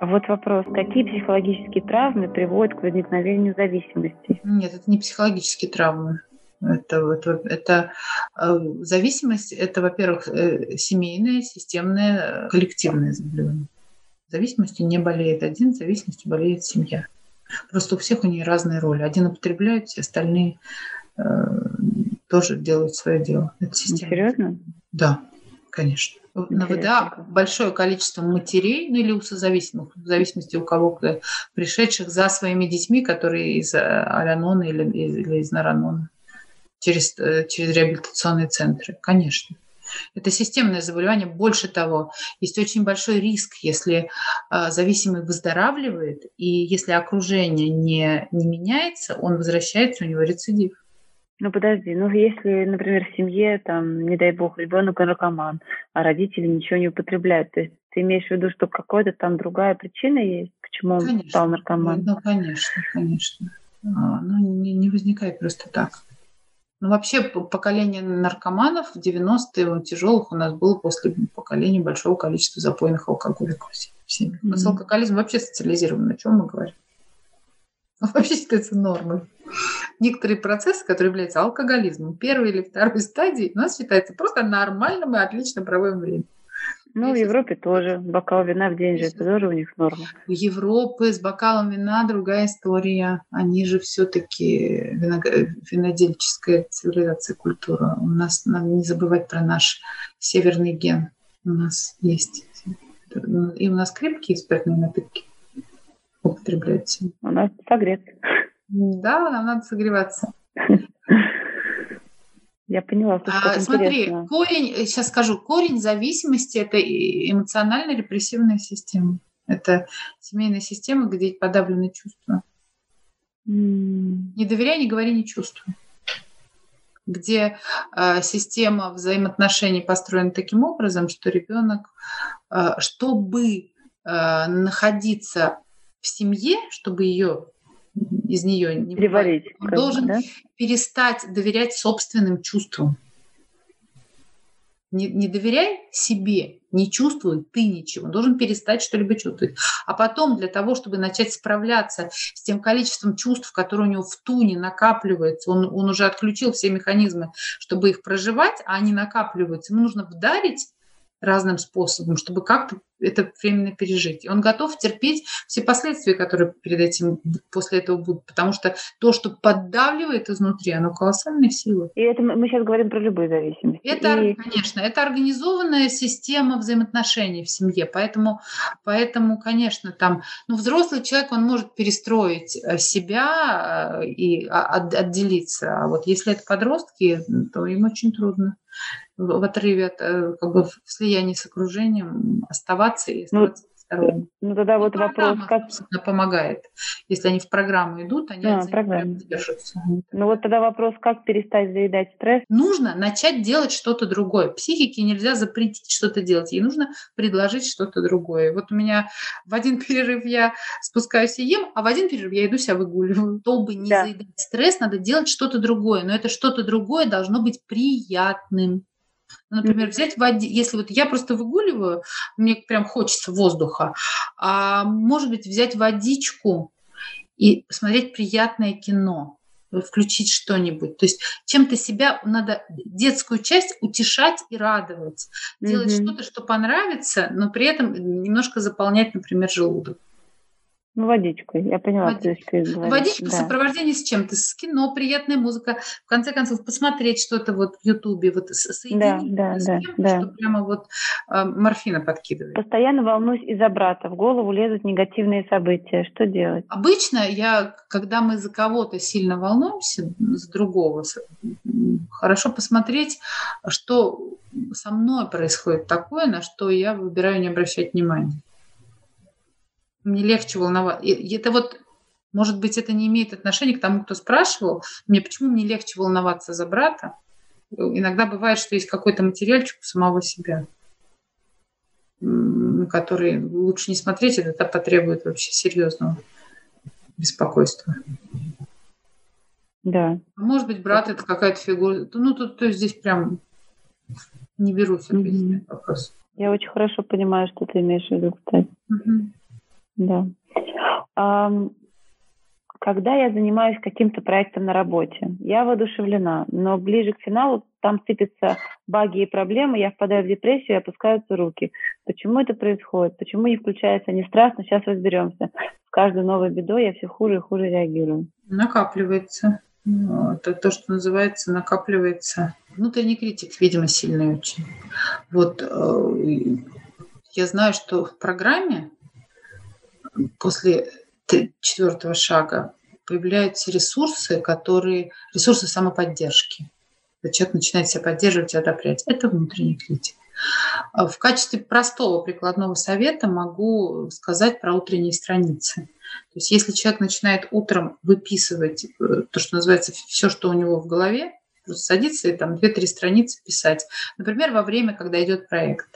Вот вопрос. Какие психологические травмы приводят к возникновению зависимости? Нет, это не психологические травмы. Это, это, это э, зависимость, это, во-первых, э, семейное, системное, коллективное заболевание. Зависимостью не болеет один, зависимостью болеет семья. Просто у всех у нее разные роли. Один употребляет, все остальные э, тоже делают свое дело. Это система. Серьезно? Да, конечно. На ВДА большое количество матерей, ну или у созависимых, в зависимости у кого, пришедших за своими детьми, которые из э, Алянона или, или из Наранона через, э, через реабилитационные центры. Конечно. Это системное заболевание. Больше того, есть очень большой риск, если э, зависимый выздоравливает, и если окружение не, не меняется, он возвращается, у него рецидив. Ну подожди, ну если, например, в семье, там, не дай бог, ребенок наркоман, а родители ничего не употребляют, то есть ты имеешь в виду, что какая-то там другая причина есть, почему он конечно. стал наркоманом? Ну, конечно, конечно. А, ну, не, не возникает просто так. Ну, вообще, поколение наркоманов в 90-е тяжелых у нас было после поколения большого количества запойных алкоголиков. Mm-hmm. У нас алкоголизм вообще социализирован, о чем мы говорим? Вообще считается нормой. Некоторые процессы, которые являются алкоголизмом, первой или второй стадии, у нас считается просто нормальным и отлично проводим время. Ну, в Европе тоже. Бокал вина в день же, это тоже у них норма. У Европы с бокалом вина другая история. Они же все-таки винодельческая цивилизация, культура. У нас надо не забывать про наш северный ген. У нас есть. И у нас крепкие спиртные напитки употребляете? У нас согрет. Да, нам надо согреваться. Я поняла, что а, Смотри, интересно. корень, сейчас скажу, корень зависимости – это эмоционально-репрессивная система. Это семейная система, где подавлены чувства. Mm. Не доверяй, не говори, не чувствуй. Где э, система взаимоотношений построена таким образом, что ребенок, э, чтобы э, находиться в семье, чтобы ее из нее не переварить, он должен да? перестать доверять собственным чувствам. Не, не доверяй себе, не чувствуй ты ничего. Должен перестать что-либо чувствовать. А потом для того, чтобы начать справляться с тем количеством чувств, которые у него в туне накапливается, он, он уже отключил все механизмы, чтобы их проживать, а они накапливаются. Ему нужно вдарить разным способом, чтобы как-то это временно пережить. И он готов терпеть все последствия, которые перед этим после этого будут, потому что то, что поддавливает изнутри, оно колоссальной силы. И это мы сейчас говорим про любые зависимости. Это, и... конечно, это организованная система взаимоотношений в семье, поэтому, поэтому, конечно, там, ну, взрослый человек, он может перестроить э, себя э, и отделиться, а вот если это подростки, то им очень трудно в отрыве от, э, как бы в слиянии с окружением оставаться и ну, оставаться ну, ну тогда вот ну, вопрос, как... помогает. Если они в программу идут, они а, программа. держатся. Ну вот тогда вопрос, как перестать заедать стресс? Нужно начать делать что-то другое. Психике нельзя запретить что-то делать, ей нужно предложить что-то другое. Вот у меня в один перерыв я спускаюсь и ем, а в один перерыв я иду себя выгуливаю. Чтобы не да. заедать стресс, надо делать что-то другое. Но это что-то другое должно быть приятным. Например, взять воде, если вот я просто выгуливаю, мне прям хочется воздуха, а может быть взять водичку и посмотреть приятное кино, включить что-нибудь. То есть чем-то себя надо детскую часть утешать и радовать, делать mm-hmm. что-то, что понравится, но при этом немножко заполнять, например, желудок. Ну, водичку, я поняла, Водичка. что. Водичка да. в сопровождении с чем-то, с кино, приятная музыка. В конце концов, посмотреть что-то вот в Ютубе, вот соединить да, да, с да, да. что прямо вот э, морфина подкидывает. Постоянно волнуюсь из-за брата. В голову лезут негативные события. Что делать? Обычно я, когда мы за кого-то сильно волнуемся, за другого, хорошо посмотреть, что со мной происходит такое, на что я выбираю не обращать внимания мне легче волноваться. Это вот, может быть, это не имеет отношения к тому, кто спрашивал, мне почему мне легче волноваться за брата. Иногда бывает, что есть какой-то материальчик у самого себя, который лучше не смотреть, это потребует вообще серьезного беспокойства. Да. А может быть, брат это какая-то фигура. Ну, тут то здесь прям не берусь ответить mm-hmm. вопрос. Я очень хорошо понимаю, что ты имеешь в виду, кстати. Mm-hmm. Да. Когда я занимаюсь каким-то проектом на работе, я воодушевлена, но ближе к финалу там сыпятся баги и проблемы, я впадаю в депрессию и опускаются руки. Почему это происходит? Почему не включается не страх, но сейчас разберемся. С каждой новой бедой я все хуже и хуже реагирую. Накапливается. Это то, что называется, накапливается. Внутренний критик, видимо, сильный очень. Вот э, я знаю, что в программе после четвертого шага появляются ресурсы, которые ресурсы самоподдержки. Человек начинает себя поддерживать и одобрять. Это внутренний критик. А в качестве простого прикладного совета могу сказать про утренние страницы. То есть если человек начинает утром выписывать э, то, что называется все, что у него в голове, просто садиться и там две-три страницы писать. Например, во время, когда идет проект.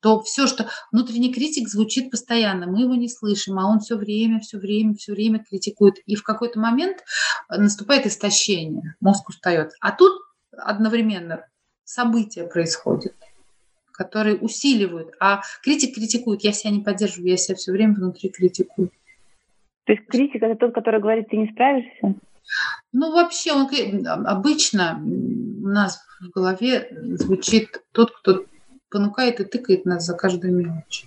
То все, что внутренний критик звучит постоянно, мы его не слышим, а он все время, все время, все время критикует. И в какой-то момент э, наступает истощение, мозг устает. А тут одновременно события происходят которые усиливают. А критик критикует, я себя не поддерживаю, я себя все время внутри критикую. То есть критик это тот, который говорит, ты не справишься? Ну, вообще, он обычно у нас в голове звучит тот, кто понукает и тыкает нас за каждую мелочь.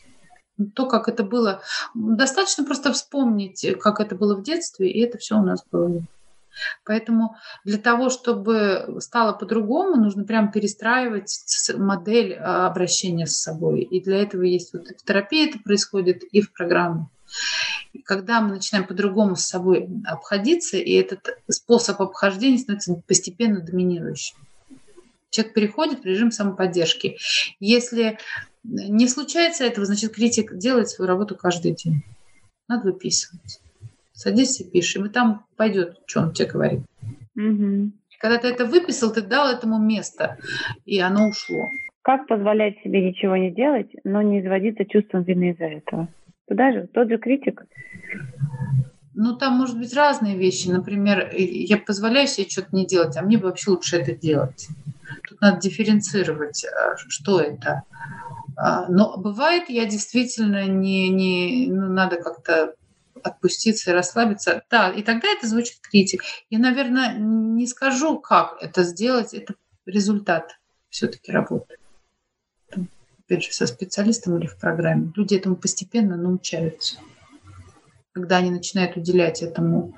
То, как это было, достаточно просто вспомнить, как это было в детстве, и это все у нас голове. Поэтому для того, чтобы стало по-другому, нужно прям перестраивать модель а, обращения с собой. И для этого есть вот в терапии это происходит, и в программе. Когда мы начинаем по-другому с собой обходиться, и этот способ обхождения становится постепенно доминирующим. Человек переходит в режим самоподдержки. Если не случается этого, значит, критик делает свою работу каждый день. Надо выписывать. Садись и пиши, и там пойдет, что он тебе говорит. Угу. Когда ты это выписал, ты дал этому место, и оно ушло. Как позволять себе ничего не делать, но не изводиться чувством вины из-за этого? Туда же, тот же критик. Ну, там может быть разные вещи. Например, я позволяю себе что-то не делать, а мне бы вообще лучше это делать. Тут надо дифференцировать, а, что это. А, но бывает, я действительно не, не ну, надо как-то отпуститься и расслабиться. Да, и тогда это звучит критик. Я, наверное, не скажу, как это сделать. Это результат все-таки работы опять же, со специалистом или в программе, люди этому постепенно научаются. Когда они начинают уделять этому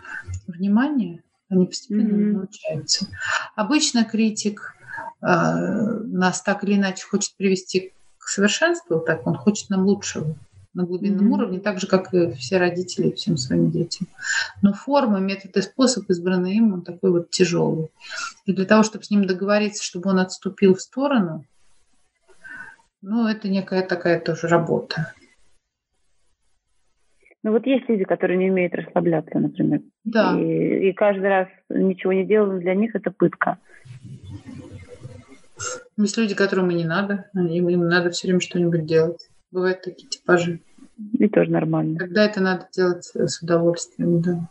внимание, они постепенно mm-hmm. научаются. Обычно критик э, нас так или иначе хочет привести к совершенству, так он хочет нам лучшего на глубинном mm-hmm. уровне, так же, как и все родители всем своим детям. Но форма, метод и способ, избранный им, он такой вот тяжелый. И для того, чтобы с ним договориться, чтобы он отступил в сторону, ну, это некая такая тоже работа. Ну вот есть люди, которые не умеют расслабляться, например. Да. И, и каждый раз ничего не делают, для них это пытка. Есть люди, которым и не надо, им, им надо все время что-нибудь делать. Бывают такие типажи. И тоже нормально. Когда это надо делать с удовольствием, да.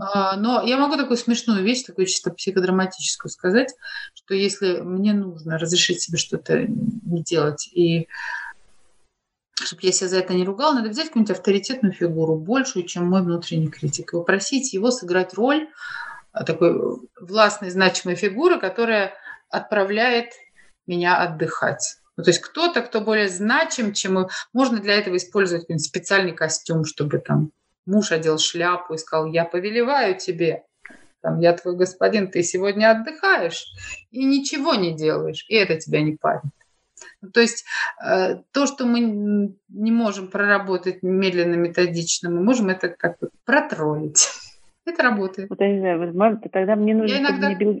А, но я могу такую смешную вещь, такую чисто психодраматическую сказать, что если мне нужно разрешить себе что-то не делать, и чтобы я себя за это не ругала, надо взять какую-нибудь авторитетную фигуру, большую, чем мой внутренний критик, и попросить его сыграть роль а, такой властной, значимой фигуры, которая отправляет меня отдыхать. Ну, то есть кто-то, кто более значим, чем. Можно для этого использовать специальный костюм, чтобы там муж одел шляпу и сказал, я повелеваю тебе, там, я твой господин, ты сегодня отдыхаешь и ничего не делаешь, и это тебя не парит. Ну, то есть э, то, что мы не можем проработать медленно, методично, мы можем это как бы протроллить. Это работает. Вот, я не знаю, возможно, тогда мне нужно, я иногда... чтобы мне Билл,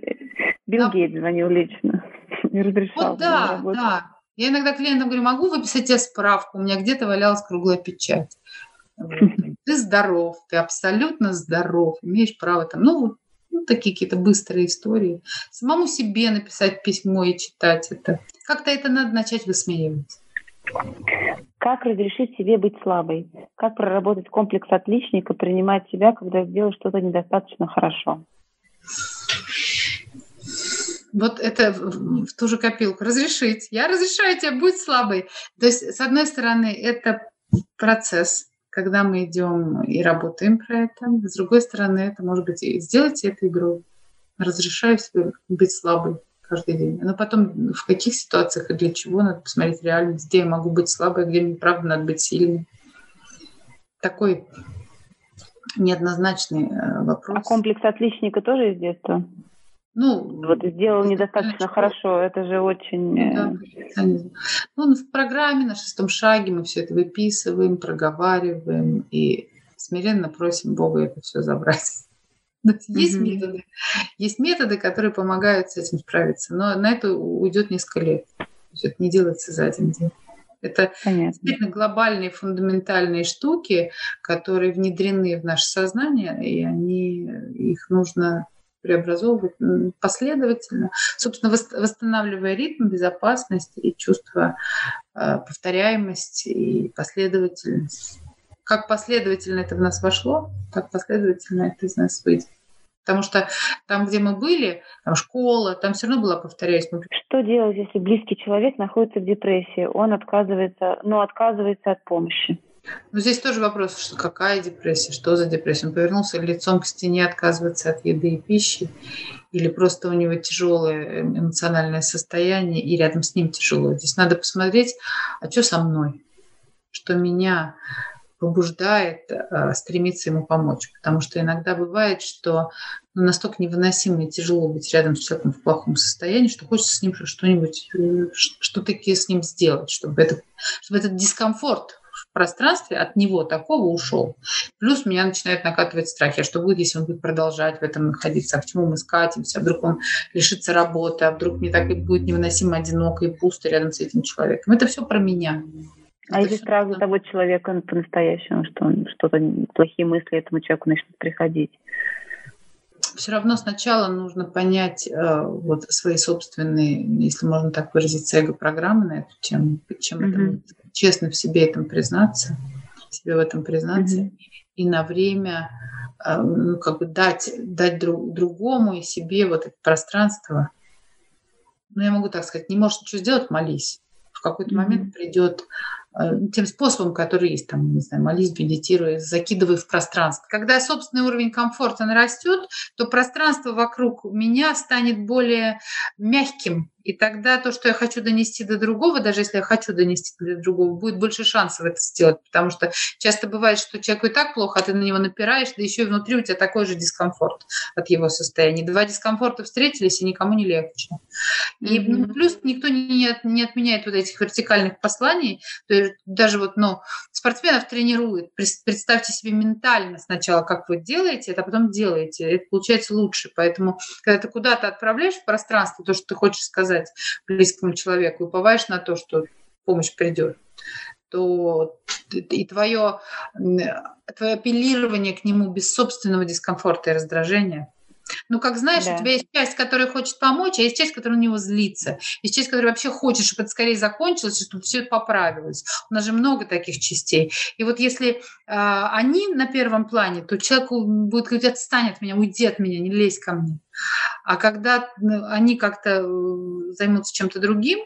Билл да. Гейтс звонил лично и разрешал. Вот да, да. Я иногда клиентам говорю, могу выписать тебе справку, у меня где-то валялась круглая печать. Ты здоров, ты абсолютно здоров, имеешь право там, ну, ну, такие какие-то быстрые истории. Самому себе написать письмо и читать это. Как-то это надо начать высмеивать. Как разрешить себе быть слабой? Как проработать комплекс отличника, принимать себя, когда сделал что-то недостаточно хорошо? Вот это в ту же копилку. Разрешить. Я разрешаю тебе быть слабой. То есть, с одной стороны, это процесс, когда мы идем и работаем про это. С другой стороны, это может быть сделайте эту игру. Разрешаю себе быть слабой каждый день. Но потом в каких ситуациях и для чего надо посмотреть реальность, где я могу быть слабой, где мне правда надо быть сильной. Такой неоднозначный э, вопрос. А комплекс отличника тоже из детства? Ну, вот сделал недостаточно хорошо, это же очень... Ну, да, э, ну, в программе на шестом шаге мы все это выписываем, проговариваем и смиренно просим Бога это все забрать. Есть mm-hmm. методы, есть методы, которые помогают с этим справиться, но на это уйдет несколько лет. Это не делается за один день. Это Понятно. действительно глобальные фундаментальные штуки, которые внедрены в наше сознание, и они, их нужно преобразовывать последовательно, собственно, восстанавливая ритм, безопасность и чувство э, повторяемости и последовательность. Как последовательно это в нас вошло, так последовательно это из нас выйдет. Потому что там, где мы были, там школа, там все равно была, повторяюсь. Мы... Что делать, если близкий человек находится в депрессии? Он отказывается, ну, отказывается от помощи. Ну, здесь тоже вопрос, что какая депрессия, что за депрессия. Он повернулся лицом к стене, отказывается от еды и пищи, или просто у него тяжелое эмоциональное состояние, и рядом с ним тяжело. Здесь надо посмотреть, а что со мной? Что меня побуждает э, стремиться ему помочь. Потому что иногда бывает, что ну, настолько невыносимо и тяжело быть рядом с человеком в плохом состоянии, что хочется с ним что-нибудь, э, что-таки с ним сделать, чтобы, это, чтобы этот дискомфорт пространстве от него такого ушел. Плюс меня начинает накатывать страхи, что будет, если он будет продолжать в этом находиться, а к чему мы скатимся, а вдруг он лишится работы, а вдруг мне так и будет невыносимо одиноко и пусто рядом с этим человеком. Это все про меня. А если сразу за того человека по-настоящему, что он что-то плохие мысли этому человеку начнут приходить? Все равно сначала нужно понять э, вот свои собственные, если можно так выразиться, эго-программы на эту тему, чем mm-hmm. это честно в себе этом признаться, себе в этом признаться, mm-hmm. и на время э, ну, как бы дать, дать друг, другому и себе вот это пространство. Ну, я могу так сказать, не можешь ничего сделать, молись. В какой-то mm-hmm. момент придет Э, тем способом, который есть, там, не знаю, молись, медитируй, закидывай в пространство. Когда собственный уровень комфорта нарастет, то пространство вокруг меня станет более мягким, и тогда то, что я хочу донести до другого, даже если я хочу донести до другого, будет больше шансов это сделать. Потому что часто бывает, что человеку и так плохо, а ты на него напираешь, да еще и внутри у тебя такой же дискомфорт от его состояния. Два дискомфорта встретились, и никому не легче. И mm-hmm. плюс никто не, не отменяет вот этих вертикальных посланий. То есть даже вот, ну, спортсменов тренируют. Представьте себе ментально сначала, как вы делаете это, а потом делаете. Это получается лучше. Поэтому, когда ты куда-то отправляешь в пространство то, что ты хочешь сказать, сказать близкому человеку, и уповаешь на то, что помощь придет, то и твое, твое апеллирование к нему без собственного дискомфорта и раздражения – ну, как знаешь, да. у тебя есть часть, которая хочет помочь, а есть часть, которая на него злится. Есть часть, которая вообще хочет, чтобы это скорее закончилось, чтобы все это поправилось. У нас же много таких частей. И вот если э, они на первом плане, то человеку будет говорить, отстань от меня, уйди от меня, не лезь ко мне. А когда ну, они как-то э, займутся чем-то другим,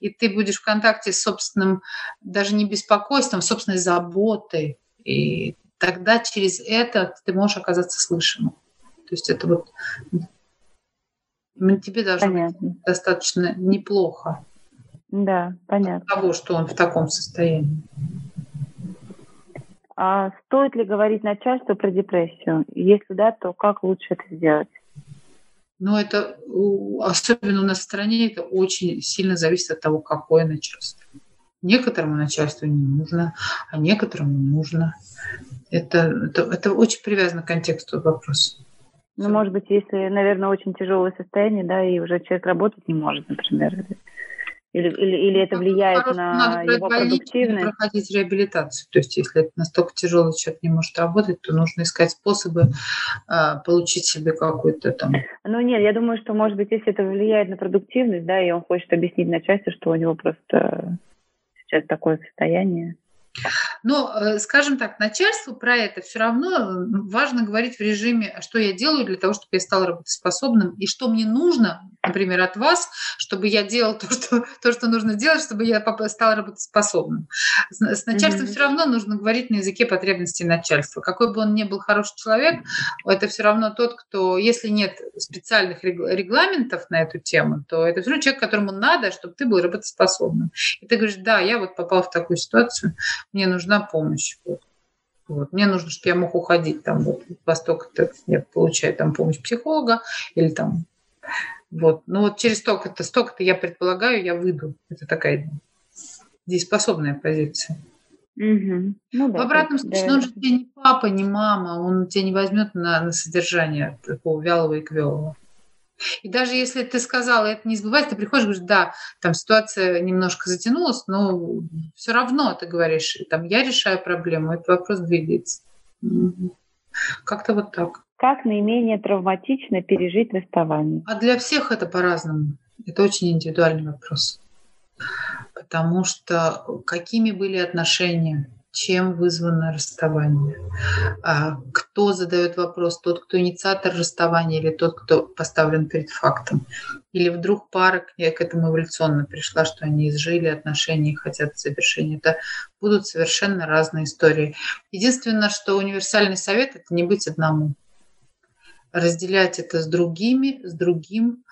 и ты будешь в контакте с собственным, даже не беспокойством, собственной заботой, и тогда через это ты можешь оказаться слышанным. То есть это вот тебе даже понятно. достаточно неплохо. Да, понятно. Того, что он в таком состоянии. А стоит ли говорить начальству про депрессию? Если да, то как лучше это сделать? Ну, это особенно у нас в стране, это очень сильно зависит от того, какое начальство. Некоторому начальству не нужно, а некоторому нужно. Это, это, это очень привязано к контексту вопроса. Ну, может быть, если, наверное, очень тяжелое состояние, да, и уже человек работать не может, например. Или, или, или это влияет Хорошо, на надо его продуктивность? проходить реабилитацию. То есть, если это настолько тяжелый человек не может работать, то нужно искать способы а, получить себе какой-то там... Ну нет, я думаю, что, может быть, если это влияет на продуктивность, да, и он хочет объяснить начальству, что у него просто сейчас такое состояние. Но, э, скажем так, начальству про это все равно важно говорить в режиме, а что я делаю для того, чтобы я стал работоспособным, и что мне нужно, например, от вас, чтобы я делал то, что, то, что нужно делать, чтобы я стал работоспособным. С начальством mm-hmm. все равно нужно говорить на языке потребностей начальства. Какой бы он ни был хороший человек, это все равно тот, кто, если нет специальных регламентов на эту тему, то это все равно человек, которому надо, чтобы ты был работоспособным. И ты говоришь, да, я вот попал в такую ситуацию, мне нужна помощь. Вот. Вот. Мне нужно, чтобы я мог уходить там вот во столько-то, я получаю там помощь психолога или там вот. Ну вот через столько-то, столько-то я предполагаю, я выйду. Это такая дееспособная позиция. Угу. Ну, да, в обратном случае, да. он же тебе не папа, не мама, он тебя не возьмет на, на содержание такого вялого и квелого. И даже если ты сказала, это не сбывается, ты приходишь и говоришь, да, там ситуация немножко затянулась, но все равно ты говоришь, там, я решаю проблему, этот вопрос двигается. Как-то вот так. Как наименее травматично пережить расставание? А для всех это по-разному. Это очень индивидуальный вопрос. Потому что какими были отношения, чем вызвано расставание. А кто задает вопрос, тот, кто инициатор расставания или тот, кто поставлен перед фактом. Или вдруг пара к этому эволюционно пришла, что они изжили отношения и хотят завершения. Это будут совершенно разные истории. Единственное, что универсальный совет – это не быть одному. Разделять это с другими, с другим,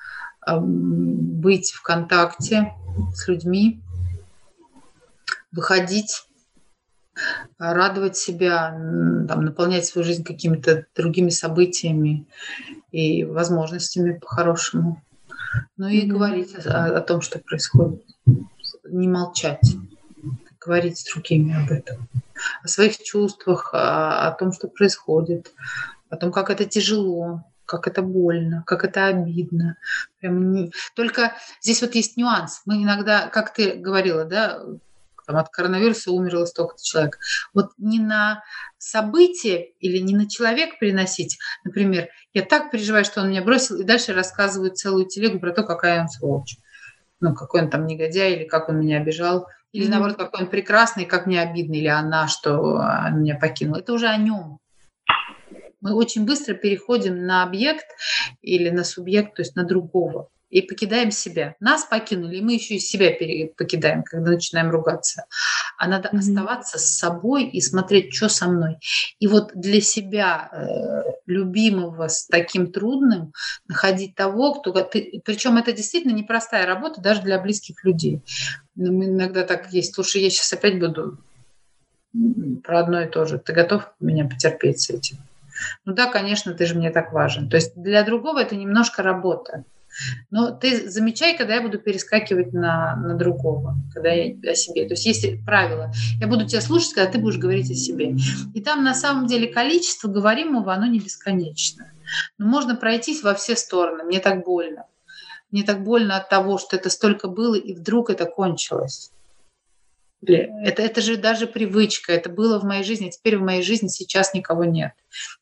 быть в контакте с людьми, выходить радовать себя, там, наполнять свою жизнь какими-то другими событиями и возможностями по-хорошему. Ну и mm-hmm. говорить о, о том, что происходит. Не молчать. Говорить с другими об этом. О своих чувствах, о, о том, что происходит, о том, как это тяжело, как это больно, как это обидно. Прям не... Только здесь вот есть нюанс. Мы иногда, как ты говорила, да, там, от коронавируса умерло столько-то человек. Вот не на событие или не на человек приносить, например, я так переживаю, что он меня бросил, и дальше рассказывают целую телегу про то, какая он сволочь. Ну, какой он там негодяй, или как он меня обижал, или наоборот, какой он прекрасный, как мне обидно, или она, что она меня покинула. Это уже о нем. Мы очень быстро переходим на объект или на субъект, то есть на другого и покидаем себя. Нас покинули, и мы еще и себя покидаем, когда начинаем ругаться. А надо mm-hmm. оставаться с собой и смотреть, что со мной. И вот для себя э, любимого с таким трудным находить того, кто ты, причем это действительно непростая работа даже для близких людей. Но иногда так есть. Слушай, я сейчас опять буду про одно и то же. Ты готов меня потерпеть с этим? Ну да, конечно, ты же мне так важен. То есть для другого это немножко работа. Но ты замечай, когда я буду перескакивать на, на другого, когда я о себе. То есть есть правило. Я буду тебя слушать, когда ты будешь говорить о себе. И там на самом деле количество говоримого, оно не бесконечно. Но можно пройтись во все стороны. Мне так больно. Мне так больно от того, что это столько было, и вдруг это кончилось. Это, это же даже привычка, это было в моей жизни, а теперь в моей жизни сейчас никого нет.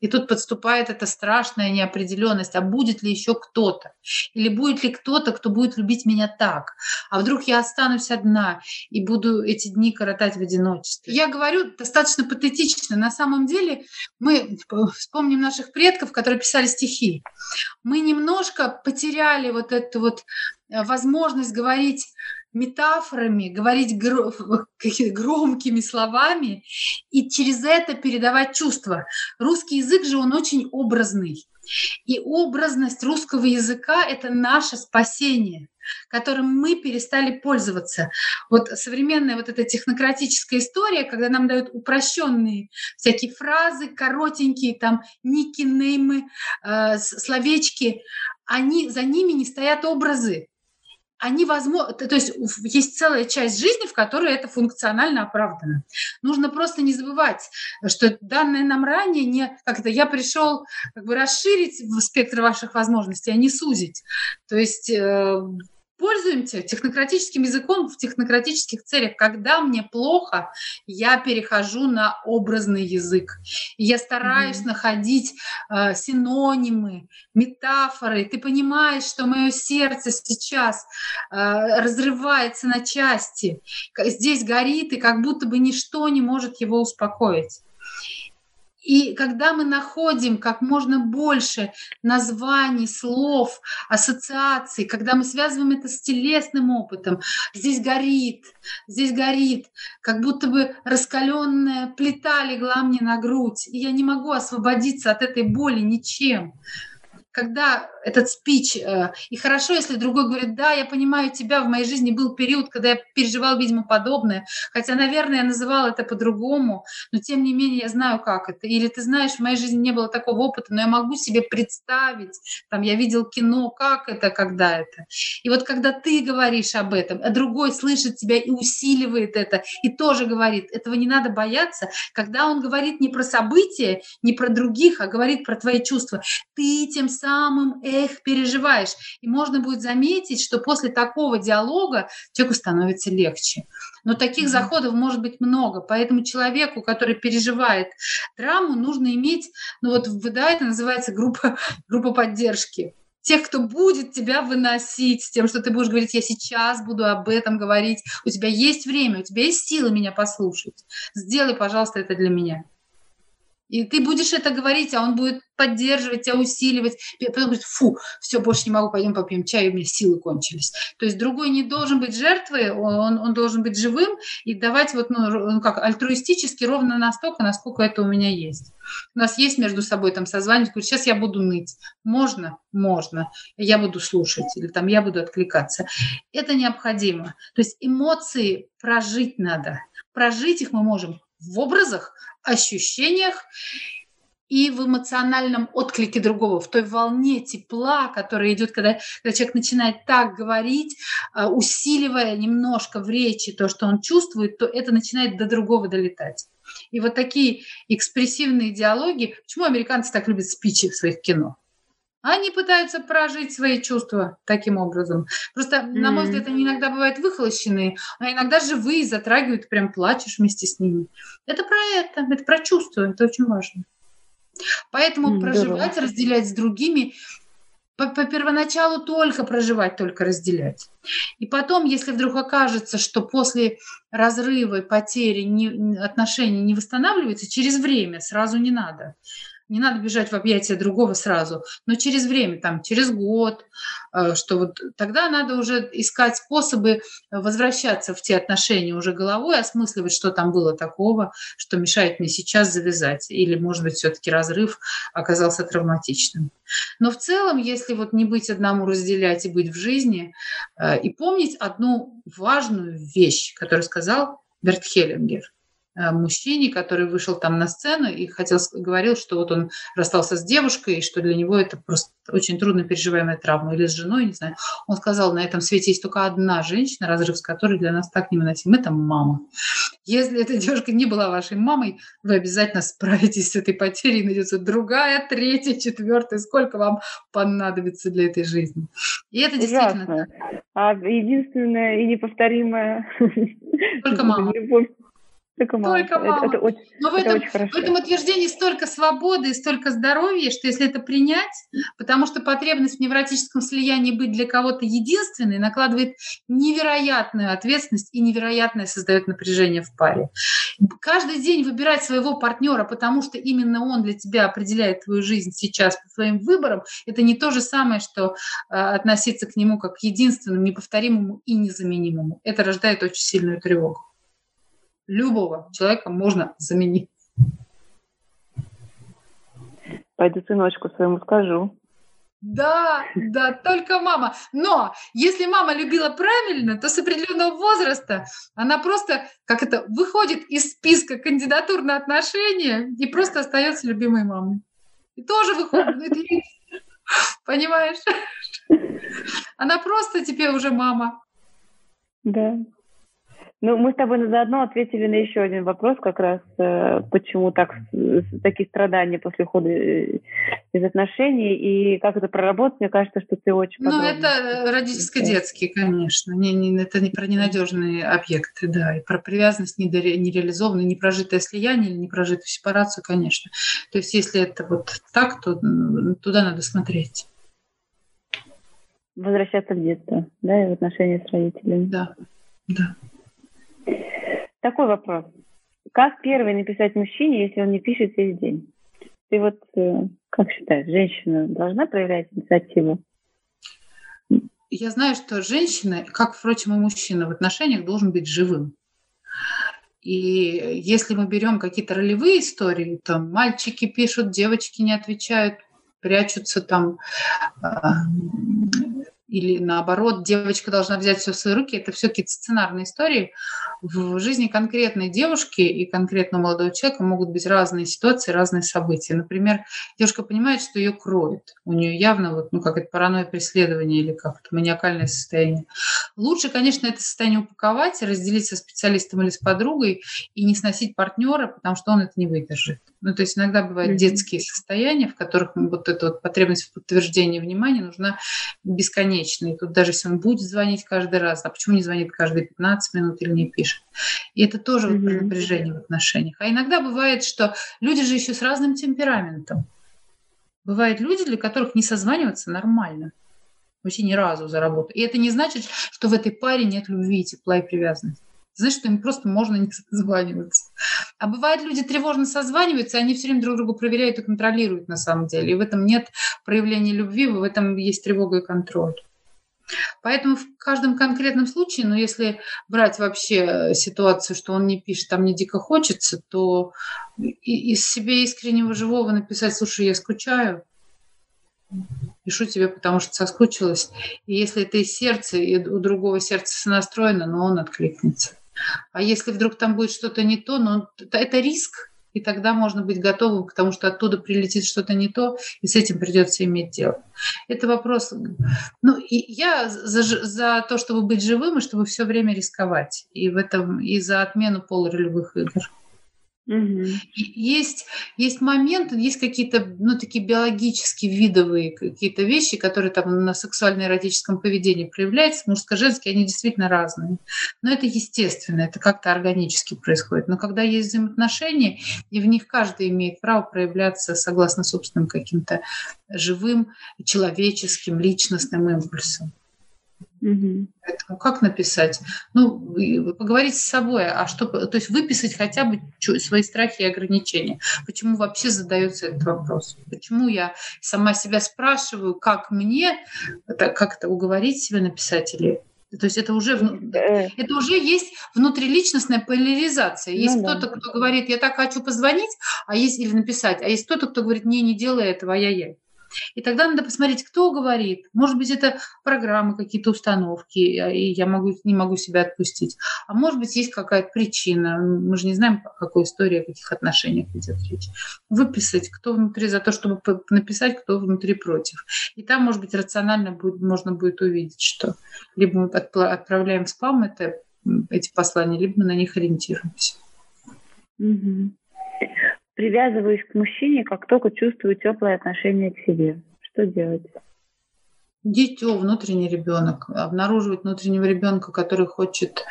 И тут подступает эта страшная неопределенность, а будет ли еще кто-то? Или будет ли кто-то, кто будет любить меня так? А вдруг я останусь одна и буду эти дни коротать в одиночестве? Я говорю достаточно патетично. На самом деле мы вспомним наших предков, которые писали стихи. Мы немножко потеряли вот эту вот э, возможность говорить метафорами, говорить громкими словами и через это передавать чувства. Русский язык же, он очень образный. И образность русского языка – это наше спасение, которым мы перестали пользоваться. Вот современная вот эта технократическая история, когда нам дают упрощенные всякие фразы, коротенькие, там, ники, неймы, э, словечки, они, за ними не стоят образы они возможно, то есть есть целая часть жизни, в которой это функционально оправдано. Нужно просто не забывать, что данное нам ранее не как это я пришел как бы расширить спектр ваших возможностей, а не сузить. То есть пользуемся технократическим языком в технократических целях. Когда мне плохо, я перехожу на образный язык. Я стараюсь mm-hmm. находить э, синонимы, метафоры. Ты понимаешь, что мое сердце сейчас э, разрывается на части. Здесь горит, и как будто бы ничто не может его успокоить. И когда мы находим как можно больше названий, слов, ассоциаций, когда мы связываем это с телесным опытом, здесь горит, здесь горит, как будто бы раскаленная плита легла мне на грудь, и я не могу освободиться от этой боли ничем когда этот спич, э, и хорошо, если другой говорит, да, я понимаю тебя, в моей жизни был период, когда я переживал, видимо, подобное, хотя, наверное, я называла это по-другому, но тем не менее я знаю, как это. Или ты знаешь, в моей жизни не было такого опыта, но я могу себе представить, там, я видел кино, как это, когда это. И вот когда ты говоришь об этом, а другой слышит тебя и усиливает это, и тоже говорит, этого не надо бояться, когда он говорит не про события, не про других, а говорит про твои чувства, ты тем самым эх переживаешь. И можно будет заметить, что после такого диалога человеку становится легче. Но таких mm-hmm. заходов может быть много, поэтому человеку, который переживает травму, нужно иметь, ну вот да, это называется группа, группа поддержки тех, кто будет тебя выносить, с тем, что ты будешь говорить, я сейчас буду об этом говорить, у тебя есть время, у тебя есть силы меня послушать. Сделай, пожалуйста, это для меня. И ты будешь это говорить, а он будет поддерживать тебя, усиливать. Потом говорит, фу, все, больше не могу, пойдем попьем чай, у меня силы кончились. То есть другой не должен быть жертвой, он, он должен быть живым и давать вот, ну, ну, как альтруистически ровно настолько, насколько это у меня есть. У нас есть между собой там созванивать, говорит, сейчас я буду ныть. Можно? Можно. Я буду слушать или там я буду откликаться. Это необходимо. То есть эмоции прожить надо. Прожить их мы можем в образах, ощущениях и в эмоциональном отклике другого, в той волне тепла, которая идет, когда, когда человек начинает так говорить, а, усиливая немножко в речи то, что он чувствует, то это начинает до другого долетать. И вот такие экспрессивные диалоги, почему американцы так любят спичи в своих кино? Они пытаются прожить свои чувства таким образом. Просто, mm-hmm. на мой взгляд, они иногда бывают выхолощенные, а иногда живые, затрагивают, прям плачешь вместе с ними. Это про это, это про чувства, это очень важно. Поэтому mm, проживать, здорово. разделять с другими, по, по первоначалу только проживать, только разделять. И потом, если вдруг окажется, что после разрыва и потери не, отношения не восстанавливается, через время сразу не надо не надо бежать в объятия другого сразу, но через время, там, через год, э, что вот тогда надо уже искать способы возвращаться в те отношения уже головой, осмысливать, что там было такого, что мешает мне сейчас завязать. Или, может быть, все-таки разрыв оказался травматичным. Но в целом, если вот не быть одному разделять и быть в жизни, э, и помнить одну важную вещь, которую сказал Берт Хеллингер – Э, мужчине, который вышел там на сцену и хотел, говорил, что вот он расстался с девушкой, и что для него это просто очень трудно переживаемая травма, или с женой, не знаю. Он сказал, на этом свете есть только одна женщина, разрыв с которой для нас так невыносим, это мама. Если эта девушка не была вашей мамой, вы обязательно справитесь с этой потерей, найдется другая, третья, четвертая, сколько вам понадобится для этой жизни. И это действительно... Ужасно. А единственное и неповторимое... Только мама. Любовь только мама. Только мама. Это, это очень, Но в, это этом, очень хорошо. в этом утверждении столько свободы и столько здоровья, что если это принять, потому что потребность в невротическом слиянии быть для кого-то единственной накладывает невероятную ответственность и невероятное создает напряжение в паре. Каждый день выбирать своего партнера, потому что именно он для тебя определяет твою жизнь сейчас по своим выборам, это не то же самое, что э, относиться к нему как к единственному, неповторимому и незаменимому. Это рождает очень сильную тревогу любого человека можно заменить. Пойду сыночку своему скажу. Да, да, только мама. Но если мама любила правильно, то с определенного возраста она просто, как это, выходит из списка кандидатур на отношения и просто остается любимой мамой. И тоже выходит. Понимаешь? Она просто тебе уже мама. Да. Ну, мы с тобой заодно ответили на еще один вопрос, как раз э, почему так, такие страдания после ухода э, из отношений, и как это проработать, мне кажется, что ты очень Ну, это родительско-детские, конечно. Не, не, это не про ненадежные объекты, да, и про привязанность нереализованную, непрожитое слияние или непрожитую сепарацию, конечно. То есть, если это вот так, то туда надо смотреть. Возвращаться в детство, да, и в отношения с родителями. Да, да. Такой вопрос. Как первый написать мужчине, если он не пишет весь день? Ты вот э, как считаешь, женщина должна проявлять инициативу? Я знаю, что женщина, как, впрочем, и мужчина в отношениях, должен быть живым. И если мы берем какие-то ролевые истории, то мальчики пишут, девочки не отвечают, прячутся там, а, или наоборот, девочка должна взять все в свои руки, это все какие-то сценарные истории. В жизни конкретной девушки и конкретного молодого человека могут быть разные ситуации, разные события. Например, девушка понимает, что ее кроет. У нее явно вот, ну, как это паранойя преследования или как-то маниакальное состояние. Лучше, конечно, это состояние упаковать, разделить со специалистом или с подругой и не сносить партнера, потому что он это не выдержит. Ну, то есть иногда бывают детские состояния, в которых вот эта вот потребность в подтверждении внимания нужна бесконечно. И тут даже если он будет звонить каждый раз, а почему не звонит каждые 15 минут или не пишет? И это тоже mm-hmm. вот напряжение в отношениях. А иногда бывает, что люди же еще с разным темпераментом. Бывают люди, для которых не созваниваться нормально. Вообще ни разу за работу. И это не значит, что в этой паре нет любви, тепла и привязанности значит, что им просто можно не созваниваться. А бывает, люди тревожно созваниваются, они все время друг друга проверяют и контролируют на самом деле. И в этом нет проявления любви, в этом есть тревога и контроль. Поэтому в каждом конкретном случае, ну, если брать вообще ситуацию, что он не пишет, там мне дико хочется, то из себе искреннего живого написать, слушай, я скучаю, пишу тебе, потому что соскучилась. И если это из сердца, и у другого сердца настроено, но он откликнется. А если вдруг там будет что-то не то, ну, это риск, и тогда можно быть готовым к тому, что оттуда прилетит что-то не то, и с этим придется иметь дело. Это вопрос. Ну, и я за, за то, чтобы быть живым, и чтобы все время рисковать. И в этом и за отмену полуролевых игр. Угу. Есть, есть моменты, есть какие-то, ну, такие биологические, видовые какие-то вещи, которые там на сексуально-эротическом поведении проявляются, мужско-женские, они действительно разные. Но это естественно, это как-то органически происходит. Но когда есть взаимоотношения, и в них каждый имеет право проявляться согласно собственным каким-то живым, человеческим, личностным импульсам. Угу. Поэтому как написать? Ну, поговорить с собой, а что, то есть выписать хотя бы свои страхи и ограничения. Почему вообще задается этот вопрос? Почему я сама себя спрашиваю, как мне как-то уговорить себя написать или то есть это уже, э. это уже есть внутриличностная поляризация. Есть ну, кто-то, да. кто говорит, я так хочу позвонить, а есть или написать, а есть кто-то, кто говорит, не, не делай этого, ай-яй-яй. И тогда надо посмотреть, кто говорит. Может быть, это программы, какие-то установки, а, и я могу, не могу себя отпустить. А может быть, есть какая-то причина. Мы же не знаем, о какой истории, о каких отношениях идет речь. Выписать, кто внутри за то, чтобы написать, кто внутри против. И там, может быть, рационально будет, можно будет увидеть, что либо мы отправляем в спам это, эти послания, либо мы на них ориентируемся. Угу привязываюсь к мужчине, как только чувствую теплое отношение к себе. Что делать? Дитё, внутренний ребенок, обнаруживать внутреннего ребенка, который хочет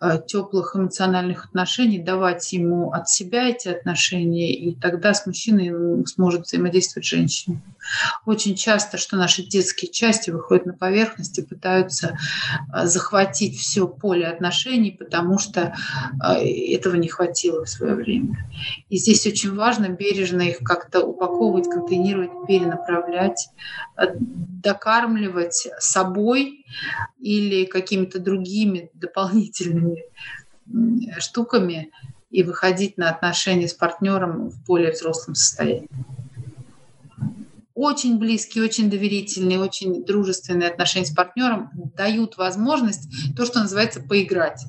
э, теплых эмоциональных отношений, давать ему от себя эти отношения, и тогда с мужчиной сможет взаимодействовать женщина. Очень часто, что наши детские части выходят на поверхность и пытаются э, захватить все поле отношений, потому что э, этого не хватило в свое время. И здесь очень важно бережно их как-то упаковывать, контейнировать, перенаправлять, докармливать накармливать собой или какими-то другими дополнительными штуками и выходить на отношения с партнером в более взрослом состоянии. Очень близкие, очень доверительные, очень дружественные отношения с партнером дают возможность то, что называется поиграть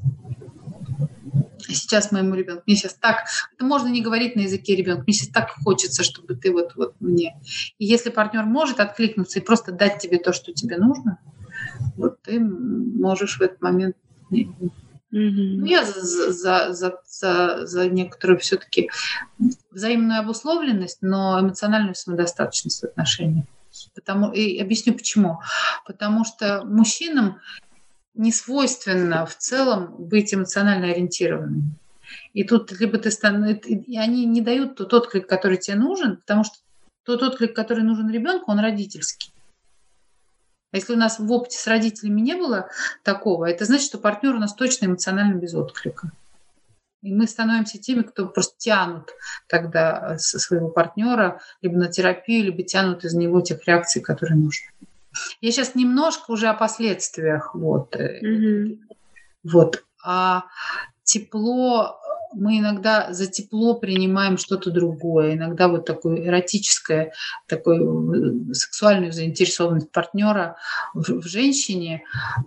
сейчас моему ребенку, мне сейчас так, это можно не говорить на языке ребенка, мне сейчас так хочется, чтобы ты вот, вот мне. И если партнер может откликнуться и просто дать тебе то, что тебе нужно, вот ты можешь в этот момент Ну, я за, за, за, за, за некоторую все-таки взаимную обусловленность, но эмоциональную самодостаточность в отношениях. Потому, и объясню почему. Потому что мужчинам не свойственно в целом быть эмоционально ориентированными. И тут либо ты становишься... И они не дают тот отклик, который тебе нужен, потому что тот отклик, который нужен ребенку, он родительский. А если у нас в опыте с родителями не было такого, это значит, что партнер у нас точно эмоционально без отклика. И мы становимся теми, кто просто тянут тогда со своего партнера либо на терапию, либо тянут из него тех реакций, которые нужны. Я сейчас немножко уже о последствиях. Вот. Mm-hmm. вот. А тепло мы иногда за тепло принимаем что-то другое, иногда вот такое эротическое, такую сексуальную заинтересованность партнера в, в женщине,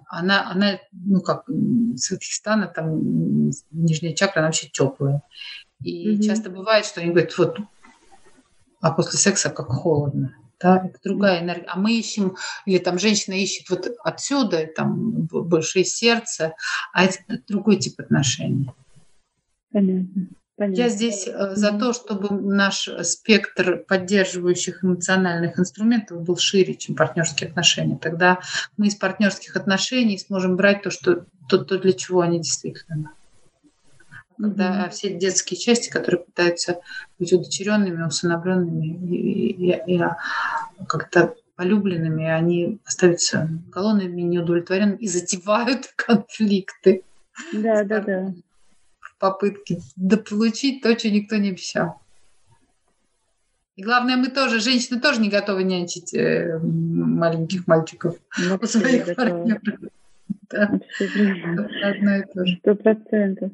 она, она, ну как, с Узбекистана там нижняя чакра, она вообще теплая. И mm-hmm. часто бывает, что они говорят, вот, а после секса как холодно. Да, это другая энергия. А мы ищем, или там женщина ищет вот отсюда, там больше из сердца, а это другой тип отношений. Понятно. Понятно. Я здесь э, за то, чтобы наш спектр поддерживающих эмоциональных инструментов был шире, чем партнерские отношения. Тогда мы из партнерских отношений сможем брать то, что, то, то для чего они действительно. Когда mm-hmm. все детские части, которые пытаются быть удочеренными, усыновленными и, и, и как-то полюбленными, они остаются голодными, неудовлетворенными и затевают конфликты. Да, да, да попытки дополучить то, что никто не обещал. И главное, мы тоже, женщины тоже не готовы нянчить э, маленьких мальчиков Вообще у своих партнеров. Да. Сто процентов.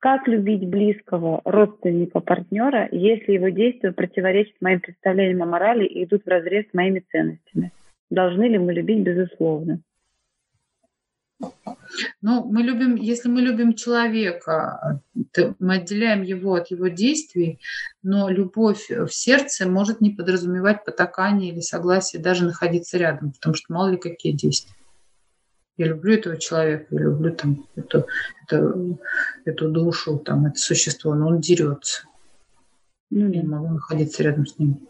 Как любить близкого родственника партнера, если его действия противоречат моим представлениям о морали и идут в разрез с моими ценностями? Должны ли мы любить безусловно? Ну, мы любим, если мы любим человека, мы отделяем его от его действий, но любовь в сердце может не подразумевать потакание или согласие даже находиться рядом, потому что мало ли какие действия. Я люблю этого человека, я люблю там эту, эту, эту душу, там, это существо, но он дерется. Ну, я не могу находиться рядом с ним.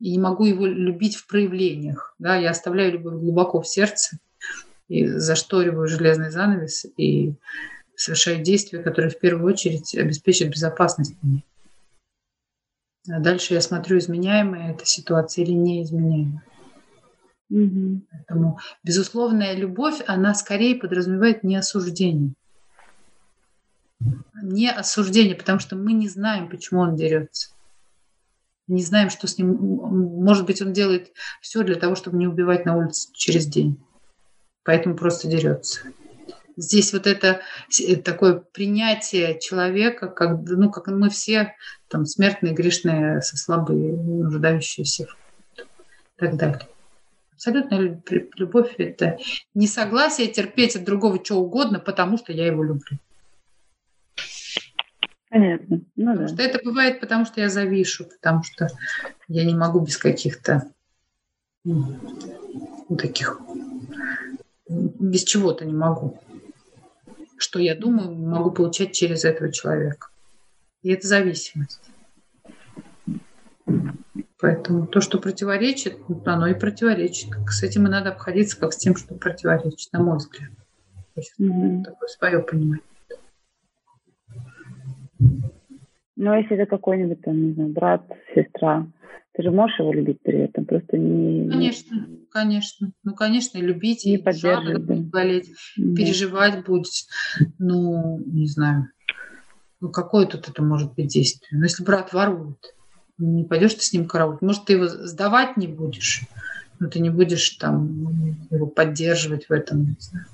И не могу его любить в проявлениях. Да? Я оставляю любовь глубоко в сердце, и зашториваю железный занавес и совершаю действия, которые в первую очередь обеспечат безопасность мне. А дальше я смотрю, изменяемая эта ситуация или неизменяемая. Угу. Поэтому безусловная любовь, она скорее подразумевает не осуждение. Не осуждение, потому что мы не знаем, почему он дерется. Не знаем, что с ним... Может быть, он делает все для того, чтобы не убивать на улице через день поэтому просто дерется. Здесь вот это э, такое принятие человека, как, ну, как мы все там смертные, грешные, слабые, нуждающиеся и так далее. Абсолютная любовь – это не согласие терпеть от другого чего угодно, потому что я его люблю. Понятно. Ну, потому да. что это бывает, потому что я завишу, потому что я не могу без каких-то ну, таких без чего-то не могу. Что я думаю, могу получать через этого человека. И это зависимость. Поэтому то, что противоречит, оно и противоречит. С этим и надо обходиться, как с тем, что противоречит, на мой взгляд. Mm-hmm. Такое свое понимание. Ну, а если это какой-нибудь там, не знаю, брат, сестра, ты же можешь его любить при этом, просто не... Конечно, конечно. Ну, конечно, любить, и поддерживать, да. болеть, да. переживать будет. Ну, не знаю. Ну, какое тут это может быть действие? Ну, если брат ворует, не пойдешь ты с ним караулить. Может, ты его сдавать не будешь, но ты не будешь там его поддерживать в этом, не знаю.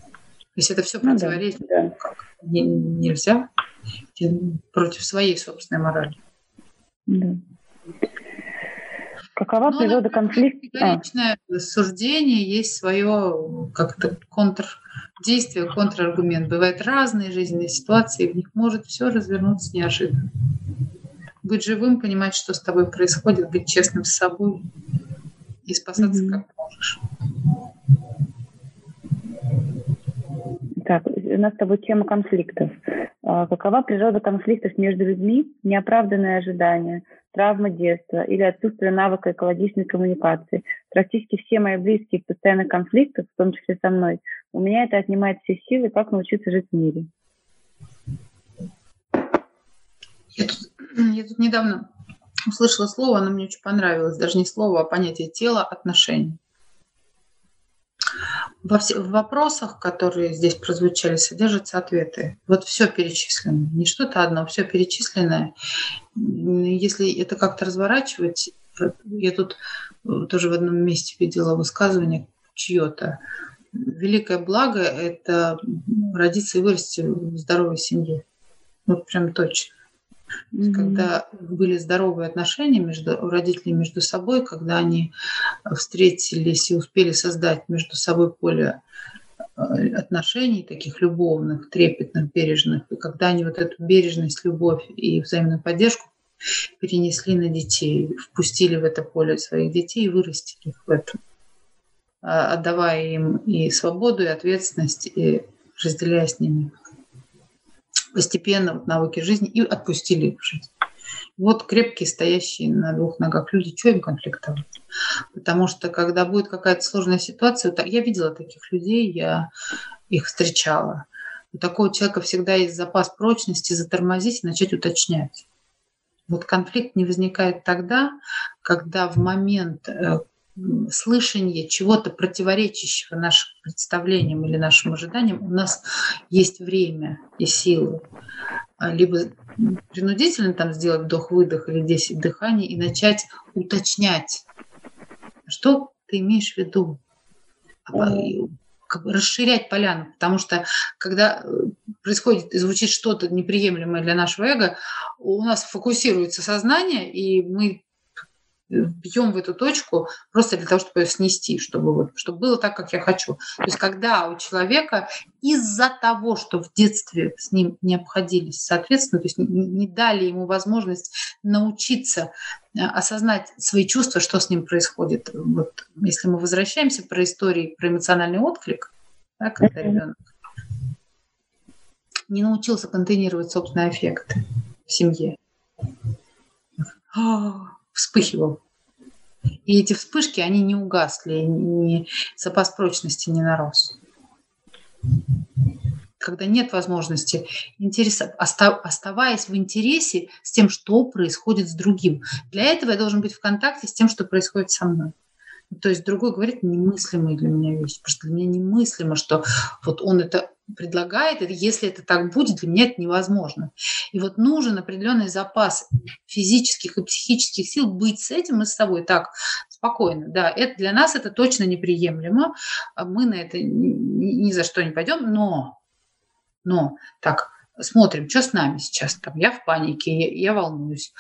Если это все ну, противоречит, да. как? Не, нельзя против своей собственной морали. Да. Какова Но ну, природа конфликта? Категоричное а. суждение есть свое как-то контрдействие, контраргумент. Бывают разные жизненные ситуации, в них может все развернуться неожиданно. Быть живым, понимать, что с тобой происходит, быть честным с собой и спасаться mm-hmm. как можешь. Так, у нас с тобой тема конфликтов. А, какова природа конфликтов между людьми, неоправданные ожидания, травма детства или отсутствие навыка экологичной коммуникации? Практически все мои близкие в постоянных конфликтах, в том числе со мной, у меня это отнимает все силы, как научиться жить в мире. Я тут, я тут недавно услышала слово, оно мне очень понравилось. Даже не слово, а понятие тела, отношений. Во все, в вопросах, которые здесь прозвучали, содержатся ответы. Вот все перечислено. Не что-то одно, все перечисленное. Если это как-то разворачивать, я тут э, тоже в одном месте видела высказывание чье-то. Великое благо – это родиться и вырасти в здоровой семье. Вот прям точно. Mm-hmm. Когда были здоровые отношения между родителями между собой, когда они встретились и успели создать между собой поле э, отношений таких любовных, трепетных, бережных, и когда они вот эту бережность, любовь и взаимную поддержку перенесли на детей, впустили в это поле своих детей и вырастили их в этом, а, отдавая им и свободу, и ответственность, и разделяя с ними постепенно вот навыки жизни и отпустили их в жизнь. Вот крепкие, стоящие на двух ногах люди, что им конфликтовать? Потому что когда будет какая-то сложная ситуация, я видела таких людей, я их встречала. У такого человека всегда есть запас прочности затормозить и начать уточнять. Вот конфликт не возникает тогда, когда в момент э, слышание чего-то противоречащего нашим представлениям или нашим ожиданиям, у нас есть время и силы. А, либо принудительно там сделать вдох-выдох или 10 дыханий и начать уточнять, что ты имеешь в виду. А, как бы расширять поляну, потому что когда э, происходит и звучит что-то неприемлемое для нашего эго, у нас фокусируется сознание, и мы бьем в эту точку просто для того, чтобы ее снести, чтобы, вот, чтобы было так, как я хочу. То есть когда у человека из-за того, что в детстве с ним не обходились, соответственно, то есть не дали ему возможность научиться э, осознать свои чувства, что с ним происходит. Вот, если мы возвращаемся про истории, про эмоциональный отклик, да, когда ребенок не научился контейнировать собственные эффекты в семье, а, вспыхивал. И эти вспышки, они не угасли, ни запас прочности не нарос. Когда нет возможности интереса, оставаясь в интересе с тем, что происходит с другим. Для этого я должен быть в контакте с тем, что происходит со мной. То есть другой говорит немыслимые для меня вещи. Потому что для меня немыслимо, что вот он это предлагает, и если это так будет, для меня это невозможно. И вот нужен определенный запас физических и психических сил быть с этим и с собой так спокойно. Да, это для нас это точно неприемлемо. Мы на это ни за что не пойдем, но, но так, смотрим, что с нами сейчас. Там, я в панике, я, я волнуюсь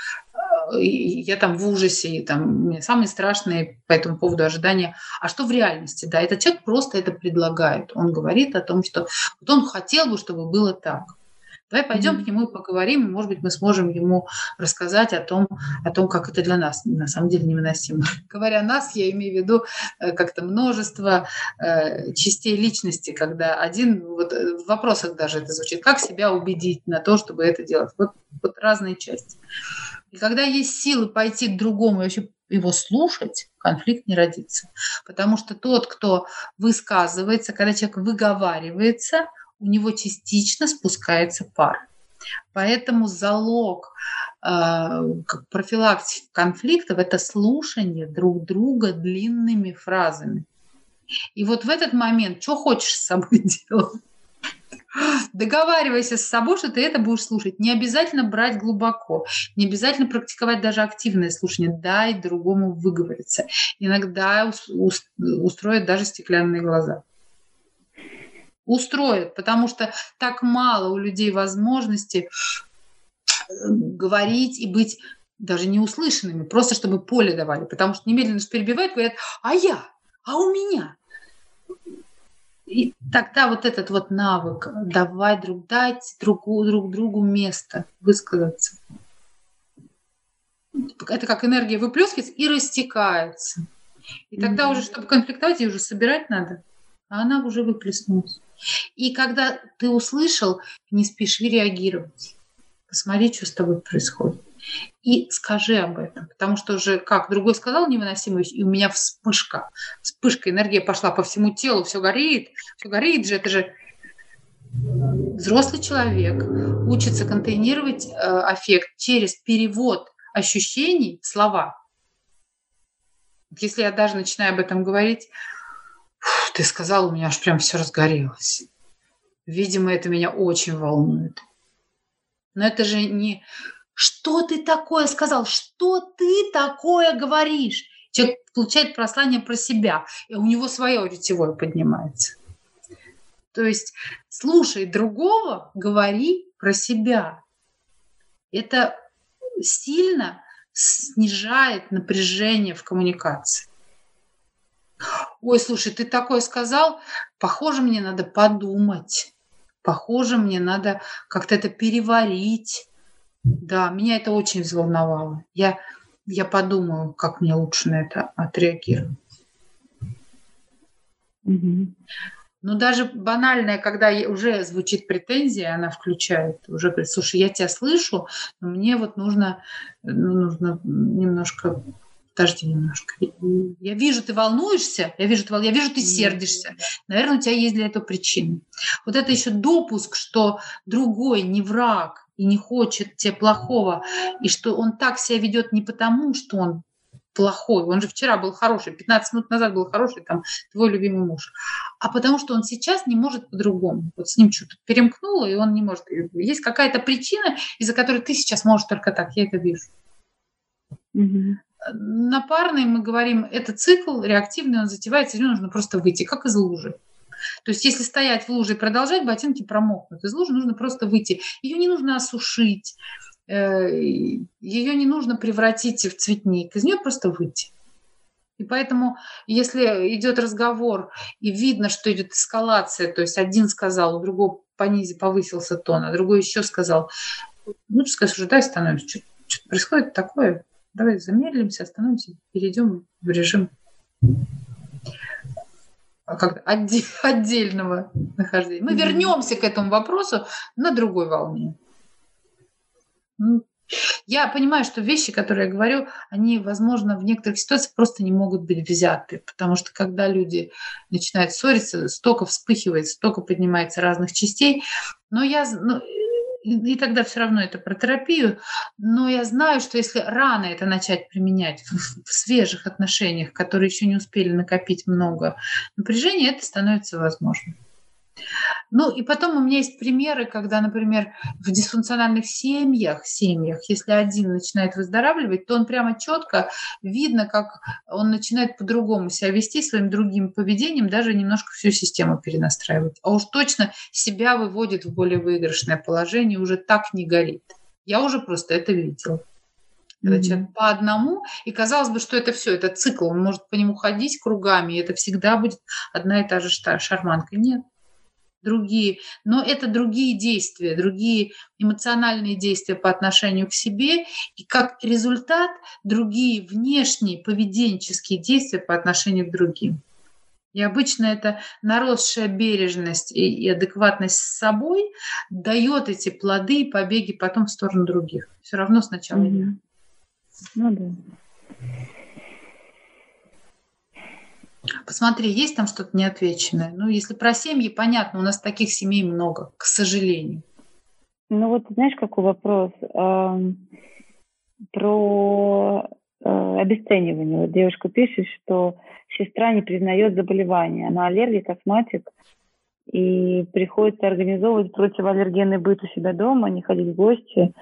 я там в ужасе, и там мне самые страшные по этому поводу ожидания. А что в реальности? Да, этот человек просто это предлагает. Он говорит о том, что вот он хотел бы, чтобы было так. Давай пойдем mm-hmm. к нему и поговорим, и, может быть, мы сможем ему рассказать о том, о том, как это для нас на самом деле невыносимо. Говоря нас, я имею в виду э, как-то множество э, частей личности, когда один, вот э, в вопросах даже это звучит, как себя убедить на то, чтобы это делать. Вот, вот разные части. И когда есть силы пойти к другому и вообще его слушать, конфликт не родится. Потому что тот, кто высказывается, когда человек выговаривается, у него частично спускается пар. Поэтому залог э, профилактики конфликтов – это слушание друг друга длинными фразами. И вот в этот момент, что хочешь с собой делать? Договаривайся с собой, что ты это будешь слушать. Не обязательно брать глубоко, не обязательно практиковать даже активное слушание. Дай другому выговориться. Иногда устроят даже стеклянные глаза. Устроят, потому что так мало у людей возможности э, говорить и быть даже не услышанными, просто чтобы поле давали, потому что немедленно перебивают, говорят, а я, а у меня, и тогда вот этот вот навык давать друг, дать друг, друг другу место высказаться. Это как энергия выплескивается и растекается. И тогда mm-hmm. уже, чтобы конфликтовать, ее уже собирать надо, а она уже выплеснулась. И когда ты услышал, не спеши реагировать. Посмотри, что с тобой происходит. И скажи об этом. Потому что уже, как другой сказал, невыносимость, и у меня вспышка. Вспышка, энергия пошла по всему телу, все горит, все горит же, это же взрослый человек учится контейнировать э, аффект через перевод ощущений в слова. Если я даже начинаю об этом говорить, ты сказал, у меня аж прям все разгорелось. Видимо, это меня очень волнует. Но это же не что ты такое сказал, что ты такое говоришь. Человек получает прослание про себя, и у него свое ретевое поднимается. То есть слушай другого, говори про себя. Это сильно снижает напряжение в коммуникации. Ой, слушай, ты такое сказал, похоже, мне надо подумать. Похоже, мне надо как-то это переварить. Да, меня это очень взволновало. Я, я подумаю, как мне лучше на это отреагировать. Угу. Ну, даже банальная, когда уже звучит претензия, она включает, уже говорит, слушай, я тебя слышу, но мне вот нужно, ну, нужно немножко подожди немножко. Я вижу, ты волнуешься, я вижу, ты, я вижу, ты сердишься. Наверное, у тебя есть для этого причины. Вот это еще допуск, что другой не враг и не хочет тебе плохого, и что он так себя ведет не потому, что он плохой, он же вчера был хороший, 15 минут назад был хороший, там, твой любимый муж, а потому что он сейчас не может по-другому. Вот с ним что-то перемкнуло, и он не может. Есть какая-то причина, из-за которой ты сейчас можешь только так, я это вижу. Угу. На парной мы говорим, это цикл реактивный, он затевается, из него нужно просто выйти, как из лужи. То есть если стоять в луже и продолжать, ботинки промокнут. Из лужи нужно просто выйти. Ее не нужно осушить, э, ее не нужно превратить в цветник. Из нее просто выйти. И поэтому, если идет разговор и видно, что идет эскалация, то есть один сказал, у другого понизи повысился тон, а другой еще сказал, лучше сказать, уже дай остановимся, что происходит такое, давай замедлимся, остановимся, перейдем в режим как отдельного нахождения. Мы вернемся к этому вопросу на другой волне. Ну, я понимаю, что вещи, которые я говорю, они, возможно, в некоторых ситуациях просто не могут быть взяты, потому что когда люди начинают ссориться, столько вспыхивает, столько поднимается разных частей. Но я, ну, и тогда все равно это про терапию, но я знаю, что если рано это начать применять в, в свежих отношениях, которые еще не успели накопить много напряжения, это становится возможным. Ну и потом у меня есть примеры, когда, например, в дисфункциональных семьях, семьях, если один начинает выздоравливать, то он прямо четко видно, как он начинает по-другому себя вести своим другим поведением, даже немножко всю систему перенастраивать. А уж точно себя выводит в более выигрышное положение, уже так не горит. Я уже просто это видела. Когда mm-hmm. человек по одному, и казалось бы, что это все, это цикл, он может по нему ходить кругами, и это всегда будет одна и та же шарманка. Нет другие, но это другие действия, другие эмоциональные действия по отношению к себе, и как результат другие внешние поведенческие действия по отношению к другим. И обычно это наросшая бережность и, адекватность с собой дает эти плоды и побеги потом в сторону других. Все равно сначала. Mm-hmm. Ну да. Посмотри, есть там что-то неотвеченное? Ну, если про семьи, понятно, у нас таких семей много, к сожалению. Ну вот знаешь, какой вопрос? Про э, обесценивание. Вот девушка пишет, что сестра не признает заболевания. Она аллергик, астматик, и приходится организовывать противоаллергенный быт у себя дома, не ходить в гости,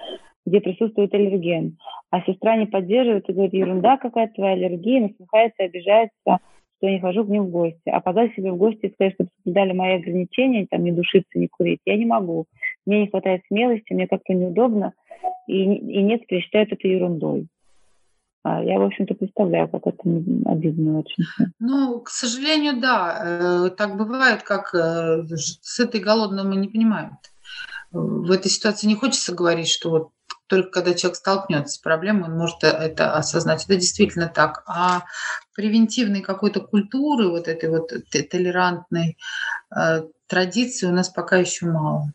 где присутствует аллерген. А сестра не поддерживает и говорит, ерунда какая-то твоя аллергия, насмехается, обижается – что я не хожу к ним в гости. А позвать себе в гости и сказать, чтобы соблюдали мои ограничения, там, не душиться, не курить, я не могу. Мне не хватает смелости, мне как-то неудобно, и, и нет, считают это ерундой. А я, в общем-то, представляю, как это обидно очень. Ну, к сожалению, да. Э, так бывает, как э, с этой голодным мы не понимают. В этой ситуации не хочется говорить, что вот только когда человек столкнется с проблемой, он может это осознать. Это действительно так. А превентивной какой-то культуры, вот этой вот толерантной, э, традиций у нас пока еще мало.